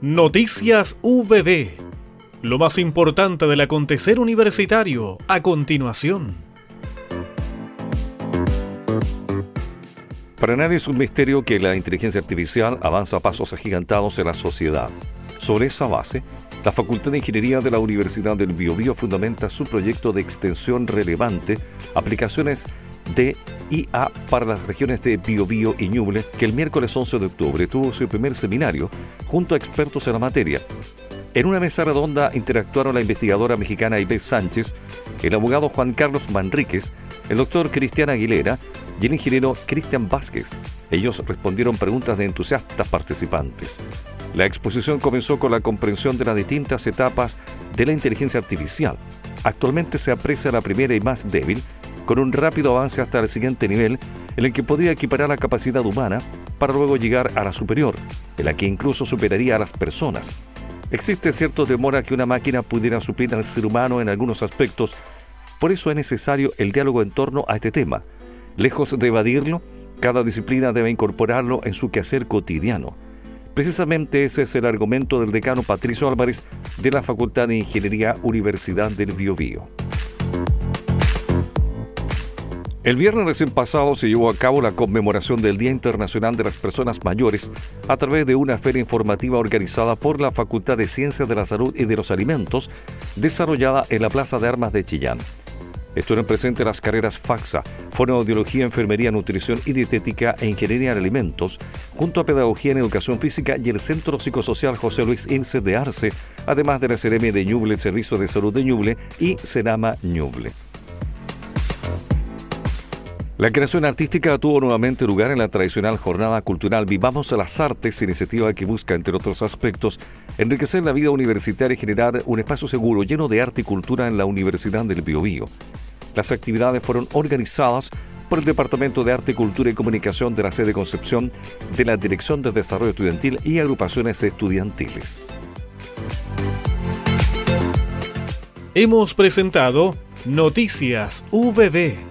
Noticias VB. Lo más importante del acontecer universitario a continuación. Para nadie es un misterio que la inteligencia artificial avanza a pasos agigantados en la sociedad. Sobre esa base, la Facultad de Ingeniería de la Universidad del Biobío fundamenta su proyecto de extensión relevante, aplicaciones de IA para las regiones de Biobío y Ñuble, que el miércoles 11 de octubre tuvo su primer seminario junto a expertos en la materia. En una mesa redonda interactuaron la investigadora mexicana Ives Sánchez, el abogado Juan Carlos Manríquez, el doctor Cristian Aguilera y el ingeniero Cristian Vázquez. Ellos respondieron preguntas de entusiastas participantes. La exposición comenzó con la comprensión de las distintas etapas de la inteligencia artificial. Actualmente se aprecia la primera y más débil, con un rápido avance hasta el siguiente nivel, en el que podría equiparar la capacidad humana para luego llegar a la superior, en la que incluso superaría a las personas. Existe cierto temor a que una máquina pudiera suplir al ser humano en algunos aspectos, por eso es necesario el diálogo en torno a este tema. Lejos de evadirlo, cada disciplina debe incorporarlo en su quehacer cotidiano. Precisamente ese es el argumento del decano Patricio Álvarez de la Facultad de Ingeniería Universidad del Biobío. El viernes recién pasado se llevó a cabo la conmemoración del Día Internacional de las Personas Mayores a través de una feria informativa organizada por la Facultad de Ciencias de la Salud y de los Alimentos, desarrollada en la Plaza de Armas de Chillán. Estuvieron presentes las carreras FAXA, Fonoaudiología, Enfermería, Nutrición y Dietética e Ingeniería en Alimentos, junto a Pedagogía en Educación Física y el Centro Psicosocial José Luis Ince de Arce, además de la CRM de Ñuble, Servicio de Salud de Ñuble y Senama Ñuble. La creación artística tuvo nuevamente lugar en la tradicional jornada cultural Vivamos a las Artes, iniciativa que busca, entre otros aspectos, enriquecer la vida universitaria y generar un espacio seguro lleno de arte y cultura en la Universidad del Biobío. Las actividades fueron organizadas por el Departamento de Arte, Cultura y Comunicación de la sede Concepción de la Dirección de Desarrollo Estudiantil y agrupaciones estudiantiles. Hemos presentado Noticias VB